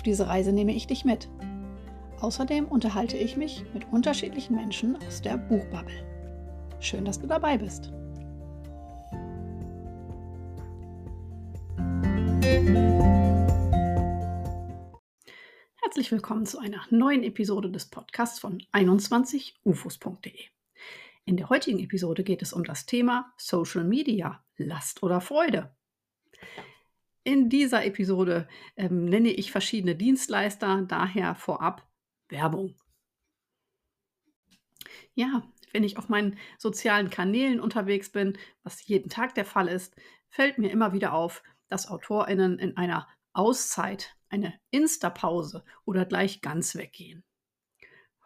Auf diese Reise nehme ich dich mit. Außerdem unterhalte ich mich mit unterschiedlichen Menschen aus der Buchbubble. Schön, dass du dabei bist. Herzlich willkommen zu einer neuen Episode des Podcasts von 21ufos.de. In der heutigen Episode geht es um das Thema Social Media, Last oder Freude. In dieser Episode ähm, nenne ich verschiedene Dienstleister, daher vorab Werbung. Ja, wenn ich auf meinen sozialen Kanälen unterwegs bin, was jeden Tag der Fall ist, fällt mir immer wieder auf, dass AutorInnen in einer Auszeit, eine Insta-Pause oder gleich ganz weggehen.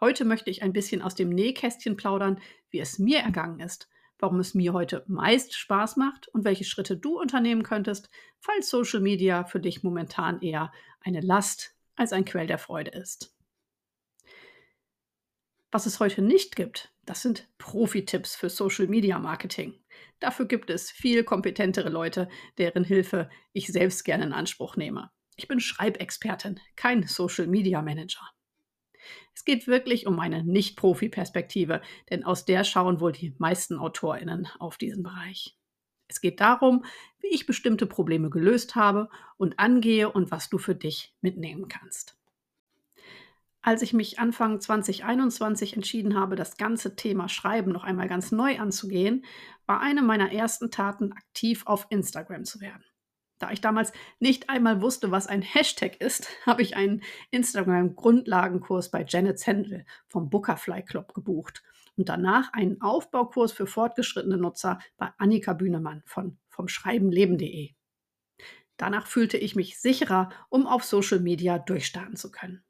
Heute möchte ich ein bisschen aus dem Nähkästchen plaudern, wie es mir ergangen ist warum es mir heute meist Spaß macht und welche Schritte du unternehmen könntest, falls Social Media für dich momentan eher eine Last als ein Quell der Freude ist. Was es heute nicht gibt, das sind Profi-Tipps für Social Media Marketing. Dafür gibt es viel kompetentere Leute, deren Hilfe ich selbst gerne in Anspruch nehme. Ich bin Schreibexpertin, kein Social Media Manager. Es geht wirklich um eine Nicht-Profi-Perspektive, denn aus der schauen wohl die meisten AutorInnen auf diesen Bereich. Es geht darum, wie ich bestimmte Probleme gelöst habe und angehe und was du für dich mitnehmen kannst. Als ich mich Anfang 2021 entschieden habe, das ganze Thema Schreiben noch einmal ganz neu anzugehen, war eine meiner ersten Taten, aktiv auf Instagram zu werden. Da ich damals nicht einmal wusste, was ein Hashtag ist, habe ich einen Instagram-Grundlagenkurs bei Janet Sandel vom Bookerfly Club gebucht und danach einen Aufbaukurs für fortgeschrittene Nutzer bei Annika Bühnemann von vom Schreibenleben.de. Danach fühlte ich mich sicherer, um auf Social Media durchstarten zu können.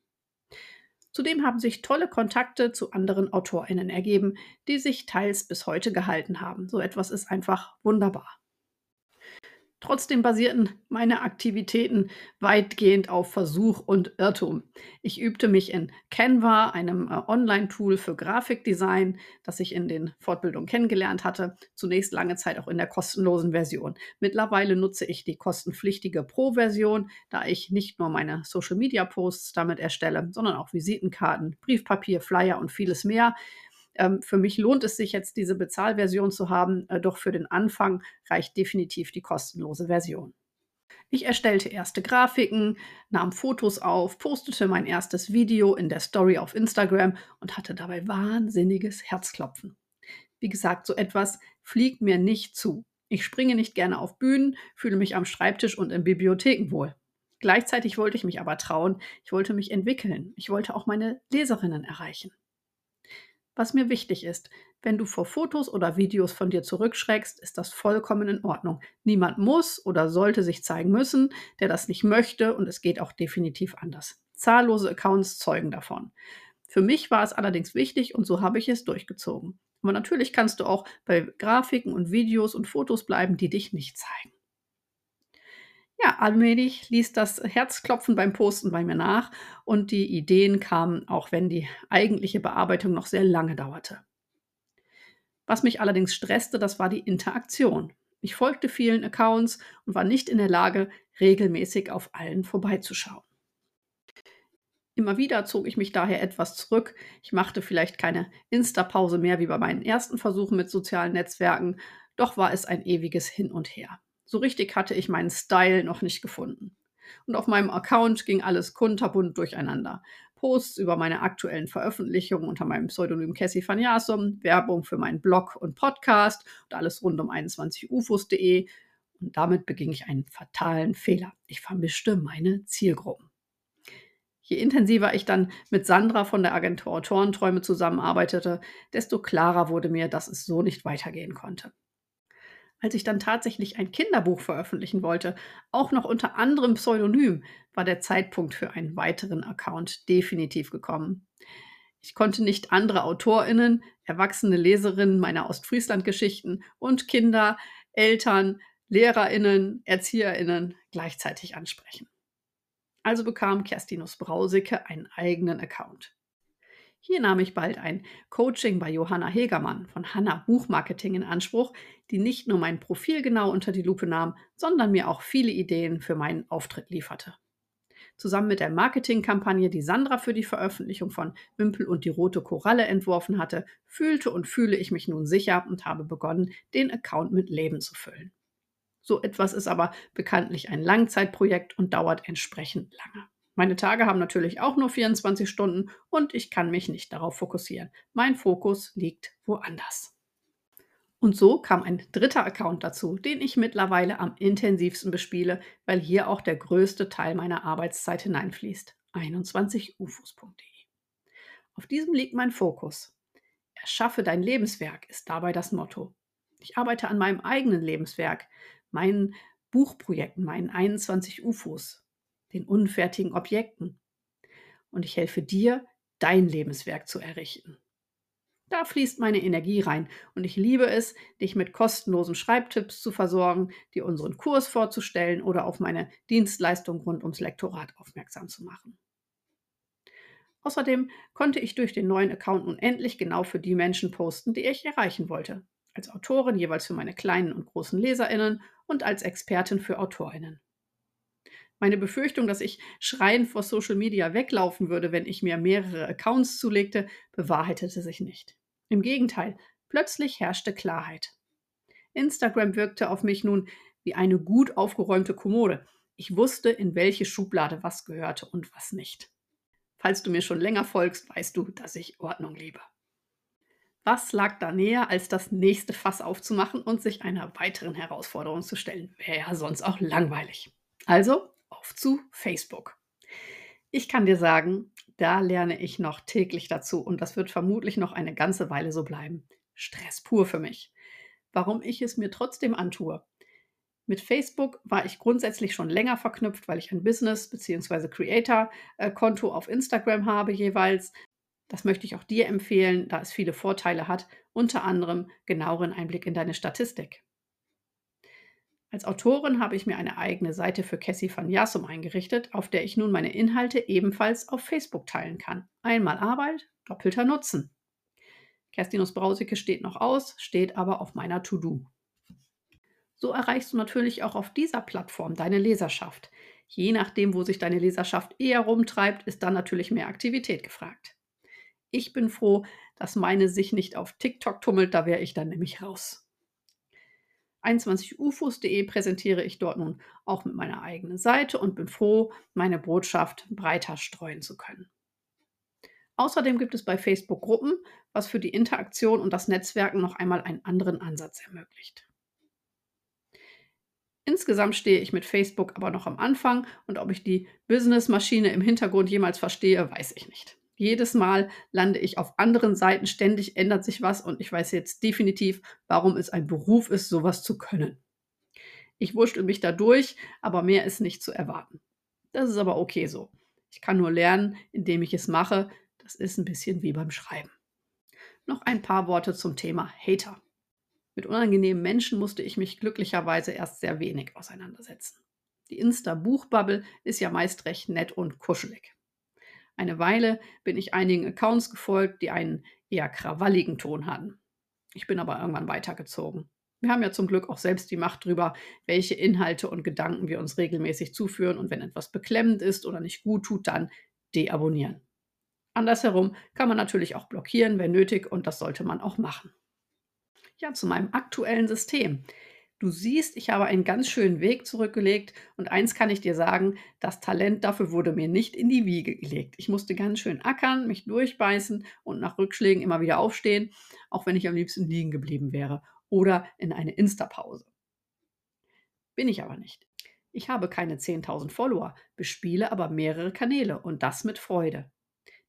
Zudem haben sich tolle Kontakte zu anderen AutorInnen ergeben, die sich teils bis heute gehalten haben. So etwas ist einfach wunderbar. Trotzdem basierten meine Aktivitäten weitgehend auf Versuch und Irrtum. Ich übte mich in Canva, einem äh, Online-Tool für Grafikdesign, das ich in den Fortbildungen kennengelernt hatte, zunächst lange Zeit auch in der kostenlosen Version. Mittlerweile nutze ich die kostenpflichtige Pro-Version, da ich nicht nur meine Social-Media-Posts damit erstelle, sondern auch Visitenkarten, Briefpapier, Flyer und vieles mehr. Ähm, für mich lohnt es sich jetzt, diese Bezahlversion zu haben, äh, doch für den Anfang reicht definitiv die kostenlose Version. Ich erstellte erste Grafiken, nahm Fotos auf, postete mein erstes Video in der Story auf Instagram und hatte dabei wahnsinniges Herzklopfen. Wie gesagt, so etwas fliegt mir nicht zu. Ich springe nicht gerne auf Bühnen, fühle mich am Schreibtisch und in Bibliotheken wohl. Gleichzeitig wollte ich mich aber trauen, ich wollte mich entwickeln, ich wollte auch meine Leserinnen erreichen. Was mir wichtig ist, wenn du vor Fotos oder Videos von dir zurückschreckst, ist das vollkommen in Ordnung. Niemand muss oder sollte sich zeigen müssen, der das nicht möchte und es geht auch definitiv anders. Zahllose Accounts zeugen davon. Für mich war es allerdings wichtig und so habe ich es durchgezogen. Aber natürlich kannst du auch bei Grafiken und Videos und Fotos bleiben, die dich nicht zeigen. Ja, allmählich ließ das Herzklopfen beim Posten bei mir nach und die Ideen kamen, auch wenn die eigentliche Bearbeitung noch sehr lange dauerte. Was mich allerdings stresste, das war die Interaktion. Ich folgte vielen Accounts und war nicht in der Lage, regelmäßig auf allen vorbeizuschauen. Immer wieder zog ich mich daher etwas zurück. Ich machte vielleicht keine Insta-Pause mehr wie bei meinen ersten Versuchen mit sozialen Netzwerken, doch war es ein ewiges Hin und Her. So richtig hatte ich meinen Style noch nicht gefunden. Und auf meinem Account ging alles kunterbunt durcheinander. Posts über meine aktuellen Veröffentlichungen unter meinem Pseudonym Cassie van Jasum, Werbung für meinen Blog und Podcast und alles rund um 21ufos.de. Und damit beging ich einen fatalen Fehler. Ich vermischte meine Zielgruppen. Je intensiver ich dann mit Sandra von der Agentur Autorenträume zusammenarbeitete, desto klarer wurde mir, dass es so nicht weitergehen konnte. Als ich dann tatsächlich ein Kinderbuch veröffentlichen wollte, auch noch unter anderem Pseudonym, war der Zeitpunkt für einen weiteren Account definitiv gekommen. Ich konnte nicht andere AutorInnen, erwachsene Leserinnen meiner Ostfriesland-Geschichten und Kinder, Eltern, LehrerInnen, ErzieherInnen gleichzeitig ansprechen. Also bekam Kerstinus Brausicke einen eigenen Account. Hier nahm ich bald ein Coaching bei Johanna Hegermann von Hanna Buchmarketing in Anspruch, die nicht nur mein Profil genau unter die Lupe nahm, sondern mir auch viele Ideen für meinen Auftritt lieferte. Zusammen mit der Marketingkampagne, die Sandra für die Veröffentlichung von Wimpel und die rote Koralle entworfen hatte, fühlte und fühle ich mich nun sicher und habe begonnen, den Account mit Leben zu füllen. So etwas ist aber bekanntlich ein Langzeitprojekt und dauert entsprechend lange. Meine Tage haben natürlich auch nur 24 Stunden und ich kann mich nicht darauf fokussieren. Mein Fokus liegt woanders. Und so kam ein dritter Account dazu, den ich mittlerweile am intensivsten bespiele, weil hier auch der größte Teil meiner Arbeitszeit hineinfließt. 21ufos.de. Auf diesem liegt mein Fokus. Erschaffe dein Lebenswerk ist dabei das Motto. Ich arbeite an meinem eigenen Lebenswerk, meinen Buchprojekten, meinen 21 UFOs, den unfertigen Objekten. Und ich helfe dir, dein Lebenswerk zu errichten. Da fließt meine Energie rein und ich liebe es, dich mit kostenlosen Schreibtipps zu versorgen, dir unseren Kurs vorzustellen oder auf meine Dienstleistung rund ums Lektorat aufmerksam zu machen. Außerdem konnte ich durch den neuen Account nun endlich genau für die Menschen posten, die ich erreichen wollte. Als Autorin jeweils für meine kleinen und großen Leserinnen und als Expertin für Autorinnen. Meine Befürchtung, dass ich schreiend vor Social Media weglaufen würde, wenn ich mir mehrere Accounts zulegte, bewahrheitete sich nicht. Im Gegenteil, plötzlich herrschte Klarheit. Instagram wirkte auf mich nun wie eine gut aufgeräumte Kommode. Ich wusste, in welche Schublade was gehörte und was nicht. Falls du mir schon länger folgst, weißt du, dass ich Ordnung liebe. Was lag da näher, als das nächste Fass aufzumachen und sich einer weiteren Herausforderung zu stellen? Wäre ja sonst auch langweilig. Also auf zu Facebook. Ich kann dir sagen, da lerne ich noch täglich dazu und das wird vermutlich noch eine ganze Weile so bleiben. Stress pur für mich. Warum ich es mir trotzdem antue. Mit Facebook war ich grundsätzlich schon länger verknüpft, weil ich ein Business- bzw. Creator-Konto auf Instagram habe jeweils. Das möchte ich auch dir empfehlen, da es viele Vorteile hat, unter anderem genaueren Einblick in deine Statistik. Als Autorin habe ich mir eine eigene Seite für Cassie van Jassum eingerichtet, auf der ich nun meine Inhalte ebenfalls auf Facebook teilen kann. Einmal Arbeit, doppelter Nutzen. Kerstinus Brausicke steht noch aus, steht aber auf meiner To-Do. So erreichst du natürlich auch auf dieser Plattform deine Leserschaft. Je nachdem, wo sich deine Leserschaft eher rumtreibt, ist dann natürlich mehr Aktivität gefragt. Ich bin froh, dass meine sich nicht auf TikTok tummelt, da wäre ich dann nämlich raus. 21ufos.de präsentiere ich dort nun auch mit meiner eigenen Seite und bin froh, meine Botschaft breiter streuen zu können. Außerdem gibt es bei Facebook Gruppen, was für die Interaktion und das Netzwerken noch einmal einen anderen Ansatz ermöglicht. Insgesamt stehe ich mit Facebook aber noch am Anfang und ob ich die Businessmaschine im Hintergrund jemals verstehe, weiß ich nicht. Jedes Mal lande ich auf anderen Seiten, ständig ändert sich was und ich weiß jetzt definitiv, warum es ein Beruf ist, sowas zu können. Ich wurschtel mich da durch, aber mehr ist nicht zu erwarten. Das ist aber okay so. Ich kann nur lernen, indem ich es mache. Das ist ein bisschen wie beim Schreiben. Noch ein paar Worte zum Thema Hater. Mit unangenehmen Menschen musste ich mich glücklicherweise erst sehr wenig auseinandersetzen. Die Insta-Buchbubble ist ja meist recht nett und kuschelig. Eine Weile bin ich einigen Accounts gefolgt, die einen eher krawalligen Ton hatten. Ich bin aber irgendwann weitergezogen. Wir haben ja zum Glück auch selbst die Macht darüber, welche Inhalte und Gedanken wir uns regelmäßig zuführen und wenn etwas beklemmend ist oder nicht gut tut, dann deabonnieren. Andersherum kann man natürlich auch blockieren, wenn nötig, und das sollte man auch machen. Ja, zu meinem aktuellen System. Du siehst, ich habe einen ganz schönen Weg zurückgelegt und eins kann ich dir sagen, das Talent dafür wurde mir nicht in die Wiege gelegt. Ich musste ganz schön ackern, mich durchbeißen und nach Rückschlägen immer wieder aufstehen, auch wenn ich am liebsten liegen geblieben wäre oder in eine Insta-Pause. Bin ich aber nicht. Ich habe keine 10.000 Follower, bespiele aber mehrere Kanäle und das mit Freude.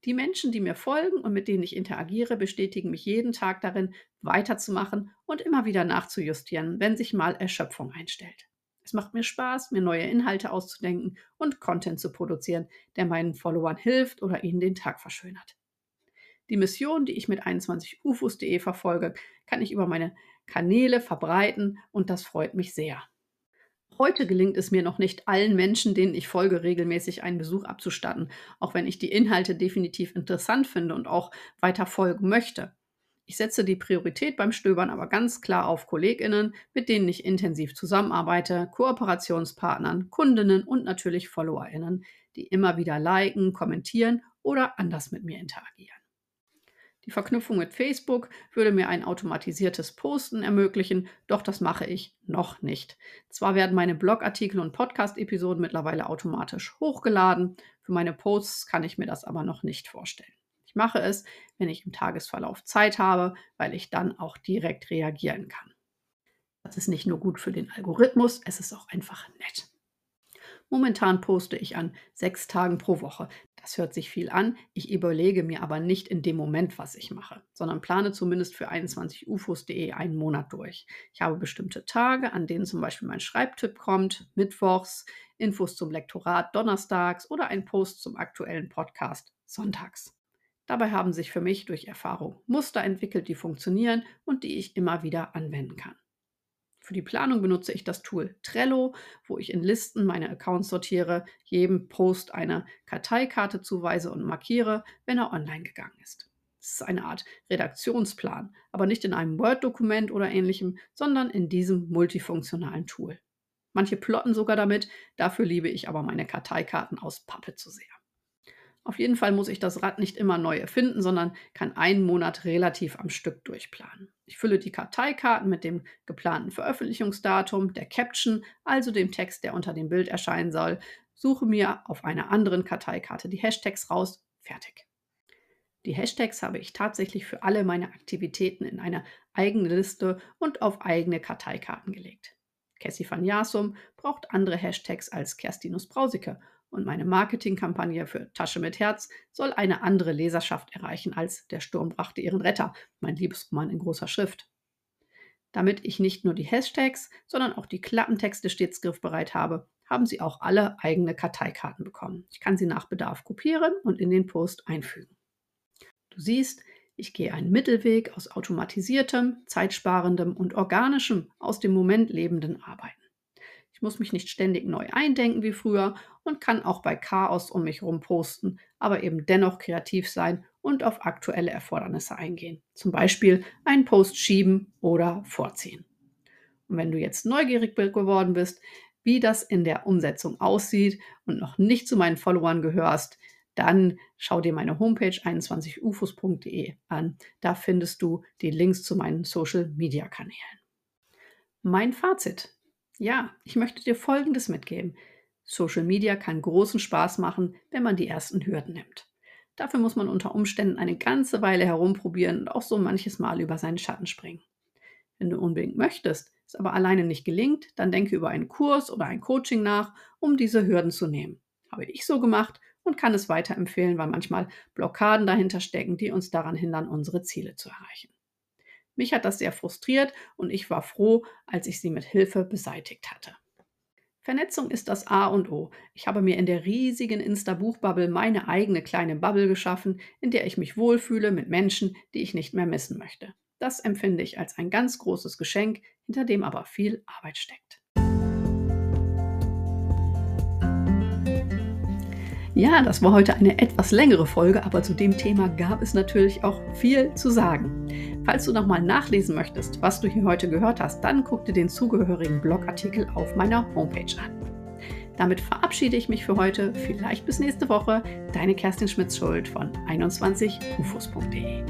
Die Menschen, die mir folgen und mit denen ich interagiere, bestätigen mich jeden Tag darin, weiterzumachen und immer wieder nachzujustieren, wenn sich mal Erschöpfung einstellt. Es macht mir Spaß, mir neue Inhalte auszudenken und Content zu produzieren, der meinen Followern hilft oder ihnen den Tag verschönert. Die Mission, die ich mit 21ufos.de verfolge, kann ich über meine Kanäle verbreiten und das freut mich sehr. Heute gelingt es mir noch nicht allen Menschen, denen ich folge, regelmäßig einen Besuch abzustatten, auch wenn ich die Inhalte definitiv interessant finde und auch weiter folgen möchte. Ich setze die Priorität beim Stöbern aber ganz klar auf Kolleginnen, mit denen ich intensiv zusammenarbeite, Kooperationspartnern, Kundinnen und natürlich Followerinnen, die immer wieder liken, kommentieren oder anders mit mir interagieren. Die Verknüpfung mit Facebook würde mir ein automatisiertes Posten ermöglichen, doch das mache ich noch nicht. Zwar werden meine Blogartikel und Podcast-Episoden mittlerweile automatisch hochgeladen, für meine Posts kann ich mir das aber noch nicht vorstellen. Ich mache es, wenn ich im Tagesverlauf Zeit habe, weil ich dann auch direkt reagieren kann. Das ist nicht nur gut für den Algorithmus, es ist auch einfach nett. Momentan poste ich an sechs Tagen pro Woche. Das hört sich viel an, ich überlege mir aber nicht in dem Moment, was ich mache, sondern plane zumindest für 21ufos.de einen Monat durch. Ich habe bestimmte Tage, an denen zum Beispiel mein Schreibtipp kommt, mittwochs, Infos zum Lektorat donnerstags oder ein Post zum aktuellen Podcast sonntags. Dabei haben sich für mich durch Erfahrung Muster entwickelt, die funktionieren und die ich immer wieder anwenden kann. Für die Planung benutze ich das Tool Trello, wo ich in Listen meine Accounts sortiere, jedem Post eine Karteikarte zuweise und markiere, wenn er online gegangen ist. Es ist eine Art Redaktionsplan, aber nicht in einem Word-Dokument oder ähnlichem, sondern in diesem multifunktionalen Tool. Manche plotten sogar damit, dafür liebe ich aber meine Karteikarten aus Pappe zu sehr. Auf jeden Fall muss ich das Rad nicht immer neu erfinden, sondern kann einen Monat relativ am Stück durchplanen. Ich fülle die Karteikarten mit dem geplanten Veröffentlichungsdatum, der Caption, also dem Text, der unter dem Bild erscheinen soll, suche mir auf einer anderen Karteikarte die Hashtags raus, fertig. Die Hashtags habe ich tatsächlich für alle meine Aktivitäten in eine eigene Liste und auf eigene Karteikarten gelegt. Cassie van Jasum braucht andere Hashtags als Kerstinus Brausicke und meine Marketingkampagne für Tasche mit Herz soll eine andere Leserschaft erreichen als Der Sturm brachte ihren Retter, mein Liebesroman in großer Schrift. Damit ich nicht nur die Hashtags, sondern auch die Klappentexte stets griffbereit habe, haben sie auch alle eigene Karteikarten bekommen. Ich kann sie nach Bedarf kopieren und in den Post einfügen. Du siehst, ich gehe einen Mittelweg aus automatisiertem, zeitsparendem und organischem, aus dem Moment lebenden Arbeiten. Ich muss mich nicht ständig neu eindenken wie früher und kann auch bei Chaos um mich herum posten, aber eben dennoch kreativ sein und auf aktuelle Erfordernisse eingehen. Zum Beispiel einen Post schieben oder vorziehen. Und wenn du jetzt neugierig geworden bist, wie das in der Umsetzung aussieht und noch nicht zu meinen Followern gehörst, dann schau dir meine Homepage 21ufos.de an. Da findest du die Links zu meinen Social Media Kanälen. Mein Fazit. Ja, ich möchte dir Folgendes mitgeben. Social Media kann großen Spaß machen, wenn man die ersten Hürden nimmt. Dafür muss man unter Umständen eine ganze Weile herumprobieren und auch so manches Mal über seinen Schatten springen. Wenn du unbedingt möchtest, es aber alleine nicht gelingt, dann denke über einen Kurs oder ein Coaching nach, um diese Hürden zu nehmen. Habe ich so gemacht und kann es weiterempfehlen, weil manchmal Blockaden dahinter stecken, die uns daran hindern, unsere Ziele zu erreichen. Mich hat das sehr frustriert und ich war froh, als ich sie mit Hilfe beseitigt hatte. Vernetzung ist das A und O. Ich habe mir in der riesigen Insta-Buchbubble meine eigene kleine Bubble geschaffen, in der ich mich wohlfühle mit Menschen, die ich nicht mehr missen möchte. Das empfinde ich als ein ganz großes Geschenk, hinter dem aber viel Arbeit steckt. Ja, das war heute eine etwas längere Folge, aber zu dem Thema gab es natürlich auch viel zu sagen. Falls du nochmal nachlesen möchtest, was du hier heute gehört hast, dann guck dir den zugehörigen Blogartikel auf meiner Homepage an. Damit verabschiede ich mich für heute. Vielleicht bis nächste Woche. Deine Kerstin Schmitz-Schuld von 21ufos.de.